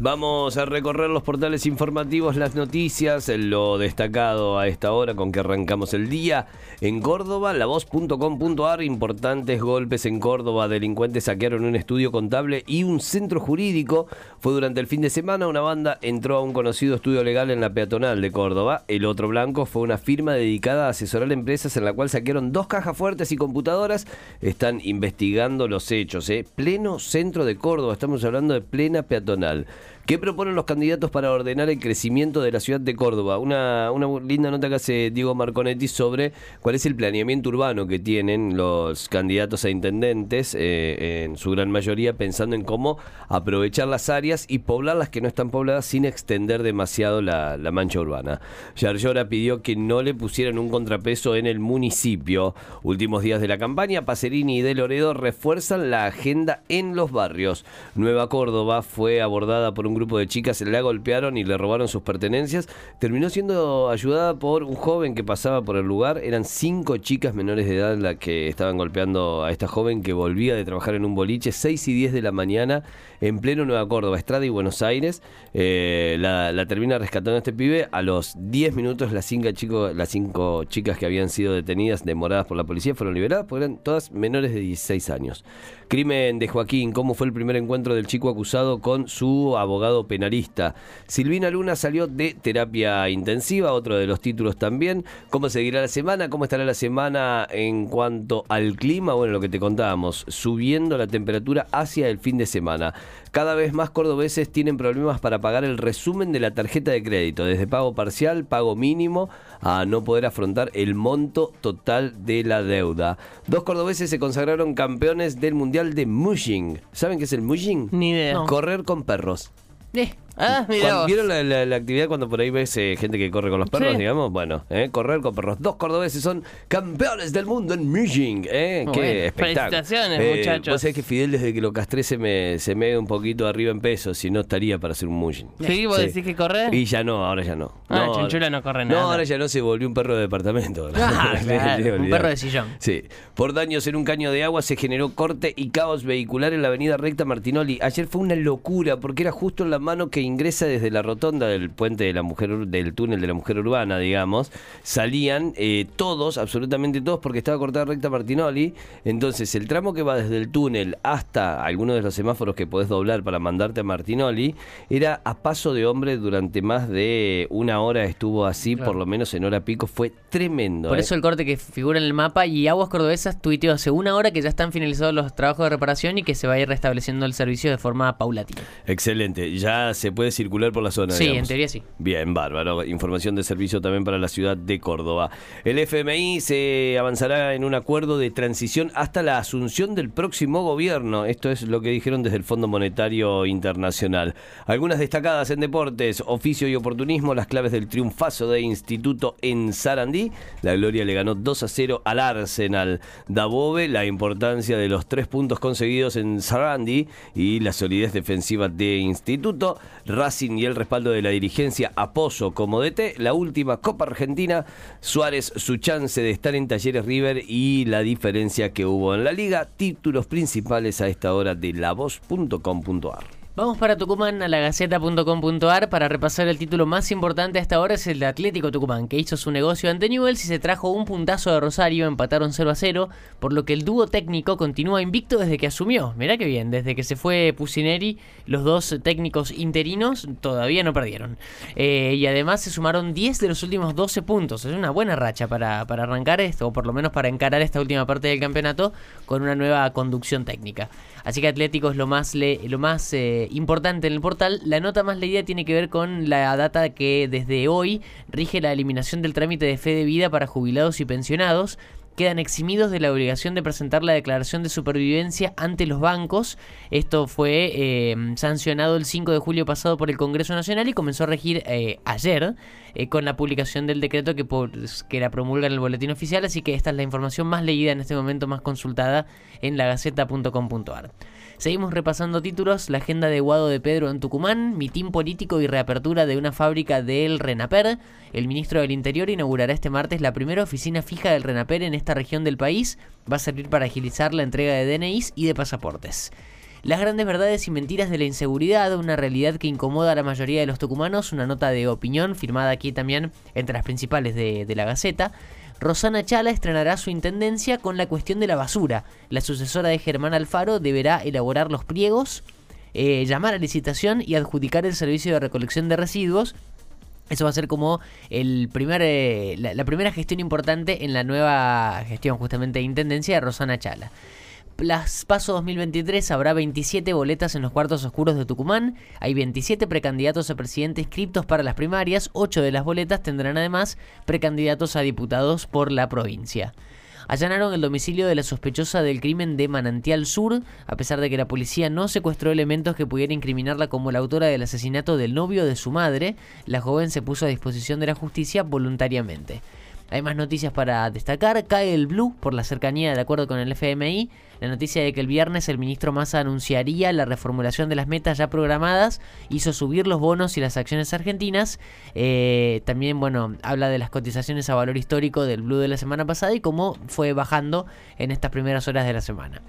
Vamos a recorrer los portales informativos, las noticias, lo destacado a esta hora con que arrancamos el día. En Córdoba, lavoz.com.ar, importantes golpes en Córdoba, delincuentes saquearon un estudio contable y un centro jurídico. Fue durante el fin de semana, una banda entró a un conocido estudio legal en la peatonal de Córdoba. El otro blanco fue una firma dedicada a asesorar empresas en la cual saquearon dos cajas fuertes y computadoras. Están investigando los hechos, ¿eh? Pleno centro de Córdoba, estamos hablando de plena peatonal. ¿Qué proponen los candidatos para ordenar el crecimiento de la ciudad de Córdoba? Una, una linda nota que hace Diego Marconetti sobre cuál es el planeamiento urbano que tienen los candidatos a intendentes, eh, en su gran mayoría, pensando en cómo aprovechar las áreas y poblar las que no están pobladas sin extender demasiado la, mancha urbana. Yarlora pidió que no le pusieran un contrapeso en el municipio. Últimos días de la campaña, Pacerini y De Loredo refuerzan la agenda en los barrios. Nueva Córdoba fue abordada por un grupo de chicas la golpearon y le robaron sus pertenencias. Terminó siendo ayudada por un joven que pasaba por el lugar. Eran cinco chicas menores de edad las que estaban golpeando a esta joven que volvía de trabajar en un boliche, 6 y 10 de la mañana, en pleno Nueva Córdoba, Estrada y Buenos Aires. Eh, la, termina rescatando este pibe. A los 10 minutos las cinco, chicos, las cinco chicas que habían sido detenidas, demoradas por la policía, fueron liberadas porque eran todas menores de 16 años. Crimen de Joaquín, ¿cómo fue el primer encuentro del chico acusado con su abogado penalista? Silvina Luna salió de terapia intensiva, otro de los títulos también. ¿Cómo seguirá la semana? ¿Cómo estará la semana en cuanto al clima? Bueno, lo que te contábamos, subiendo la temperatura hacia el fin de semana. Cada vez más cordobeses tienen problemas para pagar el resumen de la tarjeta de crédito, desde pago parcial, pago mínimo, a no poder afrontar el monto total de la deuda. Dos cordobeses se consagraron campeones del Mundial de Mushing. ¿Saben qué es el Mushing? Ni idea. Correr con perros. Eh. Ah, mira ¿Vieron la, actividad cuando por ahí ves eh, gente que corre con los perros, digamos? Bueno, eh, correr con perros. Dos cordobeses son campeones del mundo en Mujing. ¿eh? Qué espectáculo. Felicitaciones, eh, muchachos. Vos sabés que Fidel desde que lo castré se me, se me un poquito arriba en peso, si no estaría para hacer un Mujing. ¿Sí? ¿Vos decís que corre? Y ya no, ahora ya no. Ah, no, Chinchula no corre nada. No, ahora ya no se volvió un perro de departamento. Ah, un perro de sillón. Sí. Por daños en un caño de agua se generó corte y caos vehicular en la avenida Recta Martinoli. Ayer fue una locura porque era justo en la mano que ingresa desde la rotonda del puente de la mujer, del túnel de la mujer urbana, digamos, salían eh, todos, absolutamente todos, porque estaba cortada recta Martinoli. Entonces, el tramo que va desde el túnel hasta alguno de los semáforos que podés doblar para mandarte a Martinoli, era a paso de hombre durante más de una hora estuvo así, por lo menos en hora pico, fue tremendo. Por ¿eh? eso el corte que figura en el mapa y Aguas Cordobesas tuiteó hace una hora que ya están finalizados los trabajos de reparación y que se va a ir restableciendo el servicio de forma paulatina. Excelente, ya se puede circular por la Sí, en teoría sí. Bien, bárbaro. Información de servicio también para la ciudad de Córdoba. El FMI se avanzará en un acuerdo de transición hasta la asunción del próximo gobierno. Esto es lo que dijeron desde el Fondo Monetario Internacional. Algunas destacadas en deportes, oficio y oportunismo, las claves del triunfazo de Instituto en Sarandí. La Gloria le ganó 2 a 0 al Arsenal. Dabove, la importancia de los tres puntos conseguidos en Sarandí y la solidez defensiva de Instituto. Racing y el respaldo de la dirigencia a Pozo como DT. La última Copa Argentina, Suárez su chance de estar en Talleres River y la diferencia que hubo en la liga. Títulos principales a esta hora de lavoz.com.ar. Vamos para Tucumán a la gaceta.com.ar para repasar el título más importante hasta ahora es el de Atlético Tucumán, que hizo su negocio ante Newell's y se trajo un puntazo de Rosario, empataron 0 a 0, por lo que el dúo técnico continúa invicto desde que asumió. Mirá que bien, desde que se fue Pusineri, los dos técnicos interinos todavía no perdieron. Eh, y además se sumaron 10 de los últimos 12 puntos. Es una buena racha para, para arrancar esto, o por lo menos para encarar esta última parte del campeonato con una nueva conducción técnica. Así que Atlético es lo más, lo más eh, importante en el portal. La nota más leída tiene que ver con la data que desde hoy rige la eliminación del trámite de fe de vida para jubilados y pensionados quedan eximidos de la obligación de presentar la declaración de supervivencia ante los bancos. Esto fue eh, sancionado el 5 de julio pasado por el Congreso Nacional y comenzó a regir eh, ayer eh, con la publicación del decreto que, que la promulga en el boletín oficial. Así que esta es la información más leída en este momento, más consultada en lagaceta.com.ar. Seguimos repasando títulos, la agenda de Guado de Pedro en Tucumán, mitín político y reapertura de una fábrica del Renaper. El ministro del Interior inaugurará este martes la primera oficina fija del Renaper en esta región del país. Va a servir para agilizar la entrega de DNIs y de pasaportes. Las grandes verdades y mentiras de la inseguridad, una realidad que incomoda a la mayoría de los tucumanos, una nota de opinión firmada aquí también entre las principales de, de la Gaceta. Rosana Chala estrenará su intendencia con la cuestión de la basura. La sucesora de Germán Alfaro deberá elaborar los pliegos, eh, llamar a licitación y adjudicar el servicio de recolección de residuos eso va a ser como el primer, eh, la, primera gestión importante en la nueva gestión justamente de Intendencia de Rosana Chala. Las Paso 2023 habrá 27 boletas en los cuartos oscuros de Tucumán. Hay 27 precandidatos a presidente inscriptos para las primarias. 8 de las boletas tendrán además precandidatos a diputados por la provincia. Allanaron el domicilio de la sospechosa del crimen de Manantial Sur, a pesar de que la policía no secuestró elementos que pudieran incriminarla como la autora del asesinato del novio de su madre. La joven se puso a disposición de la justicia voluntariamente. Hay más noticias para destacar. Cae el blue por la cercanía de acuerdo con el FMI. La noticia de que el viernes el ministro Massa anunciaría la reformulación de las metas ya programadas hizo subir los bonos y las acciones argentinas. Eh, también, bueno, habla de las cotizaciones a valor histórico del blue de la semana pasada y cómo fue bajando en estas primeras horas de la semana.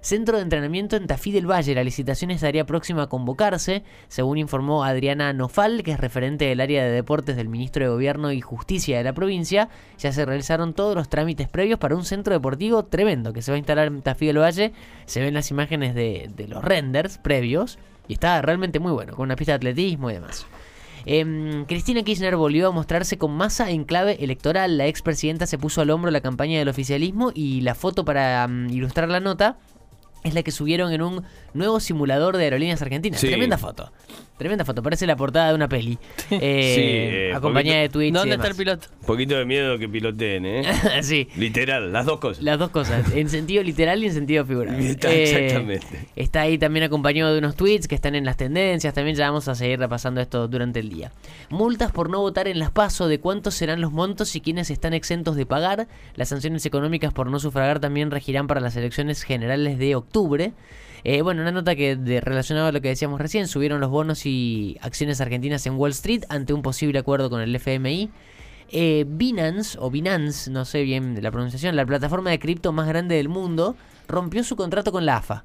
Centro de entrenamiento en Tafí del Valle. La licitación estaría próxima a convocarse, según informó Adriana Nofal, que es referente del área de deportes del Ministro de Gobierno y Justicia de la provincia. Ya se realizaron todos los trámites previos para un centro deportivo tremendo que se va a instalar en Tafí del Valle. Se ven las imágenes de, los renders previos y está realmente muy bueno, con una pista de atletismo y demás. Em, Cristina Kirchner volvió a mostrarse con masa en clave electoral. La expresidenta se puso al hombro la campaña del oficialismo y la foto para mm, ilustrar la nota es la que subieron en un nuevo simulador de aerolíneas argentinas. Tremenda foto. Tremenda foto, parece la portada de una peli. Eh, eh, acompañada de Twitch. ¿Dónde está el piloto? Un poquito de miedo que piloteen, ¿eh? sí. Literal, las dos cosas. Las dos cosas, en sentido literal y en sentido figurado. Está, eh, exactamente. Está ahí también acompañado de unos tweets que están en las tendencias. También ya vamos a seguir repasando esto durante el día. Multas por no votar en las PASO, de cuántos serán los montos y quiénes están exentos de pagar. Las sanciones económicas por no sufragar también regirán para las elecciones generales de octubre. Eh, bueno, una nota que de, relacionada a lo que decíamos recién, subieron los bonos y acciones argentinas en Wall Street ante un posible acuerdo con el FMI. Eh, Binance, o Binance, no sé bien la pronunciación, la plataforma de cripto más grande del mundo, rompió su contrato con la AFA.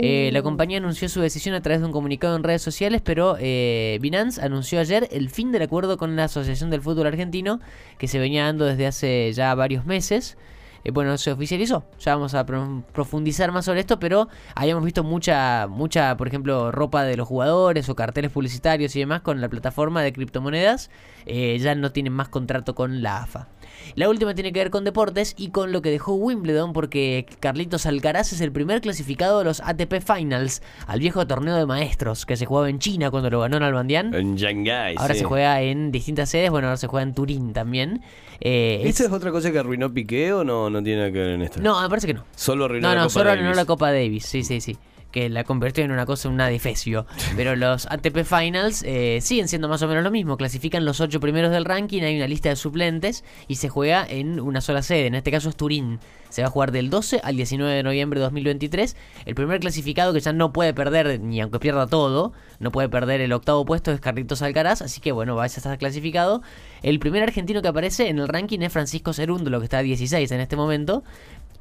Eh, la uh. compañía anunció su decisión a través de un comunicado en redes sociales, pero Binance anunció ayer el fin del acuerdo con la Asociación del Fútbol Argentino, que se venía dando desde hace ya varios meses. Eh, bueno, se oficializó. Ya vamos a profundizar más sobre esto, pero habíamos visto mucha, mucha, por ejemplo, ropa de los jugadores o carteles publicitarios y demás con la plataforma de criptomonedas. Eh, ya no tienen más contrato con la AFA. La última tiene que ver con deportes y con lo que dejó Wimbledon porque Carlitos Alcaraz es el primer clasificado de los ATP Finals al viejo torneo de maestros que se jugaba en China cuando lo ganó Nalbandian. En Shanghai. Ahora se juega en distintas sedes, bueno, ahora se juega en Turín también. Eh, ¿Esta es... otra cosa que arruinó Piqué o no, no tiene nada que ver en esto? No, me parece que no. Solo arruinó no, la no, Copa solo arruinó la Copa Davis, sí, sí, sí que la convirtió en una cosa, una defecio. Pero los ATP Finals eh, siguen siendo más o menos lo mismo. Clasifican los ocho primeros del ranking, hay una lista de suplentes y se juega en una sola sede. En este caso es Turín. Se va a jugar del 12 al 19 de noviembre de 2023. El primer clasificado que ya no puede perder, ni aunque pierda todo, no puede perder el octavo puesto es Carlitos Alcaraz. Así que bueno, vaya a estar clasificado. El primer argentino que aparece en el ranking es Francisco Cerundo, que está a 16 en este momento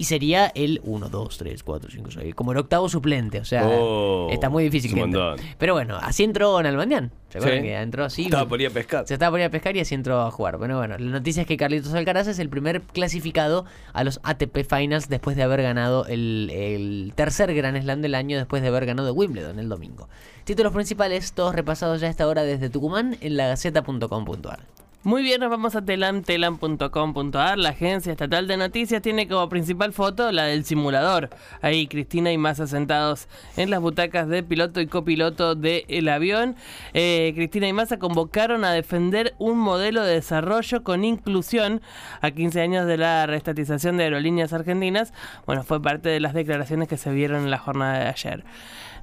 y sería el 1, 2, 3, 4, 5, 6, como el octavo suplente, o sea, oh, está muy difícil que Pero bueno, así entró en Albandián. ¿Se acuerdan que entró así? Estaba por ir a pescar. Se estaba por ir a pescar y así entró a jugar. Bueno, bueno, la noticia es que Carlitos Alcaraz es el primer clasificado a los ATP Finals después de haber ganado el, el tercer Gran Slam del año después de haber ganado Wimbledon el domingo. Títulos principales, todos repasados ya a esta hora desde Tucumán en lagaceta.com.ar. Muy bien, nos vamos a telam, telam.com.ar. La agencia estatal de noticias tiene como principal foto la del simulador. Ahí Cristina y Massa sentados en las butacas de piloto y copiloto del avión. Eh, Cristina y Massa convocaron a defender un modelo de desarrollo con inclusión a 15 años de la restatización de aerolíneas argentinas. Bueno, fue parte de las declaraciones que se vieron en la jornada de ayer.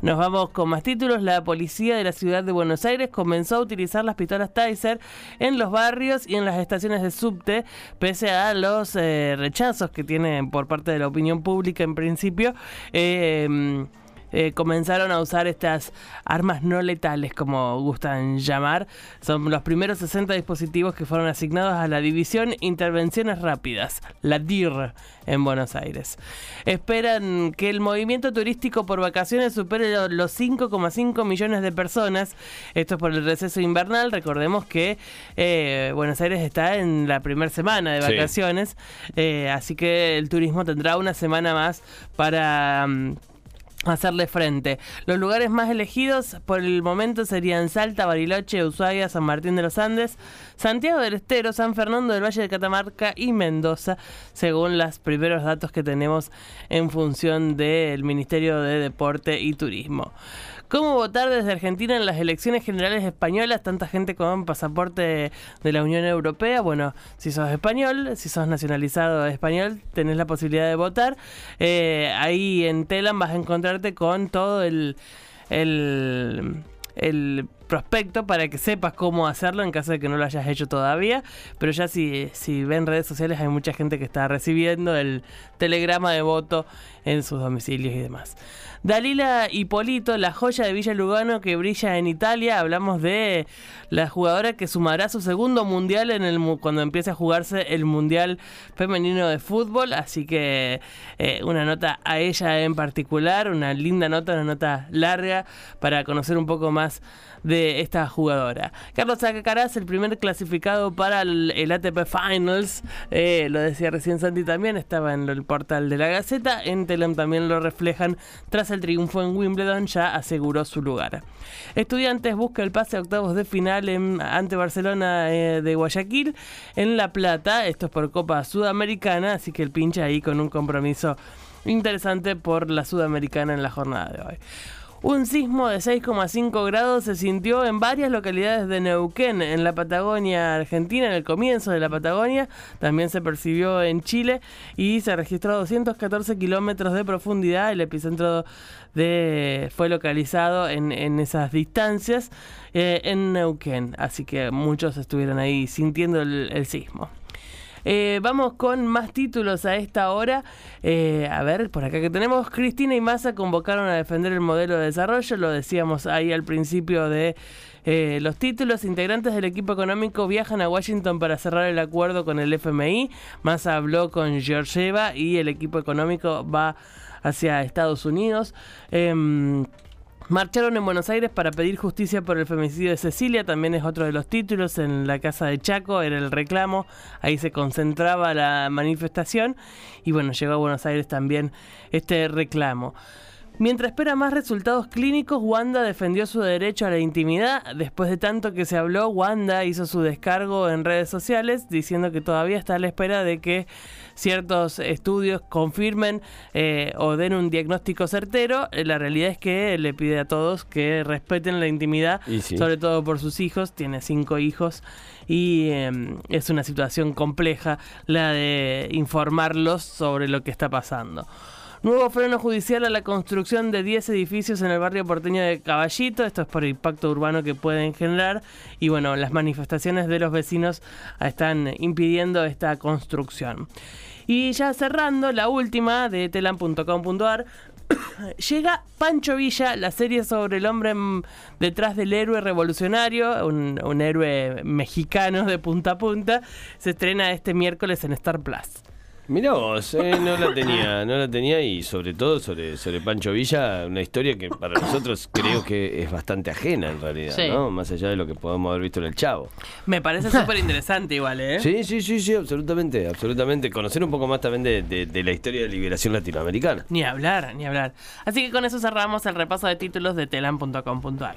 Nos vamos con más títulos. La policía de la ciudad de Buenos Aires comenzó a utilizar las pistolas Taser en los barrios y en las estaciones de subte, pese a los eh, rechazos que tienen por parte de la opinión pública en principio. Eh, eh, comenzaron a usar estas armas no letales, como gustan llamar. Son los primeros 60 dispositivos que fueron asignados a la División Intervenciones Rápidas, la DIR, en Buenos Aires. Esperan que el movimiento turístico por vacaciones supere los 5,5 millones de personas. Esto es por el receso invernal. Recordemos que eh, Buenos Aires está en la primera semana de vacaciones, eh, así que el turismo tendrá una semana más para... Mm, hacerle frente. Los lugares más elegidos por el momento serían Salta, Bariloche, Ushuaia, San Martín de los Andes, Santiago del Estero, San Fernando del Valle de Catamarca y Mendoza, según los primeros datos que tenemos en función del Ministerio de Deporte y Turismo. ¿Cómo votar desde Argentina en las elecciones generales españolas? Tanta gente con pasaporte de la Unión Europea. Bueno, si sos español, si sos nacionalizado español, tenés la posibilidad de votar. Eh, ahí en Telam vas a encontrarte con todo el, el, el prospecto para que sepas cómo hacerlo en caso de que no lo hayas hecho todavía. Pero ya si, si ven redes sociales hay mucha gente que está recibiendo el telegrama de voto en sus domicilios y demás. Dalila Hipolito, la joya de Villa Lugano que brilla en Italia. Hablamos de la jugadora que sumará su segundo mundial en el cuando empiece a jugarse el mundial femenino de fútbol. Así que eh, una nota a ella en particular, una linda nota, una nota larga para conocer un poco más de esta jugadora. Carlos Alcaraz, el primer clasificado para el, ATP Finals, eh, lo decía recién Santi también, estaba en el portal de la Gaceta, en También lo reflejan, tras el triunfo en Wimbledon ya aseguró su lugar. Estudiantes busca el pase a octavos de final en, ante Barcelona eh, de Guayaquil en La Plata, esto es por Copa Sudamericana, así que el pincha ahí con un compromiso interesante por la Sudamericana en la jornada de hoy. Un sismo de 6,5 grados se sintió en varias localidades de Neuquén, en la Patagonia Argentina, en el comienzo de la Patagonia. También se percibió en Chile y se registró 214 kilómetros de profundidad. El epicentro de, fue localizado en, esas distancias eh, en Neuquén. Así que muchos estuvieron ahí sintiendo el sismo. Eh, vamos con más títulos a esta hora. Eh, a ver, por acá que tenemos. Cristina y Massa convocaron a defender el modelo de desarrollo. Lo decíamos ahí al principio de eh, los títulos. Integrantes del equipo económico viajan a Washington para cerrar el acuerdo con el FMI. Massa habló con Georgieva y el equipo económico va hacia Estados Unidos. Marcharon en Buenos Aires para pedir justicia por el femicidio de Cecilia, también es otro de los títulos, en la casa de Chaco era el reclamo, ahí se concentraba la manifestación y bueno, llegó a Buenos Aires también este reclamo. Mientras espera más resultados clínicos, Wanda defendió su derecho a la intimidad. Después de tanto que se habló, Wanda hizo su descargo en redes sociales diciendo que todavía está a la espera de que ciertos estudios confirmen eh, o den un diagnóstico certero. Eh, la realidad es que le pide a todos que respeten la intimidad, sobre todo por sus hijos. Tiene cinco hijos y em, es una situación compleja la de informarlos sobre lo que está pasando. Nuevo freno judicial a la construcción de 10 edificios en el barrio porteño de Caballito. Esto es por el impacto urbano que pueden generar. Y bueno, las manifestaciones de los vecinos están impidiendo esta construcción. Y ya cerrando, la última de telan.com.ar. Llega Pancho Villa, la serie sobre el hombre detrás del héroe revolucionario, un, un héroe mexicano de punta a punta. Se estrena este miércoles en Star Plus. Mirá vos, eh, no la tenía, no la tenía y sobre todo sobre, sobre Pancho Villa, una historia que para nosotros creo que es bastante ajena en realidad, ¿no? Más allá de lo que podemos haber visto en el Chavo. Me parece súper interesante igual, ¿eh? Sí, sí, sí, sí, absolutamente, absolutamente. Conocer un poco más también de, de la historia de liberación latinoamericana. Ni hablar, ni hablar. Así que con eso cerramos el repaso de títulos de telan.com.ar.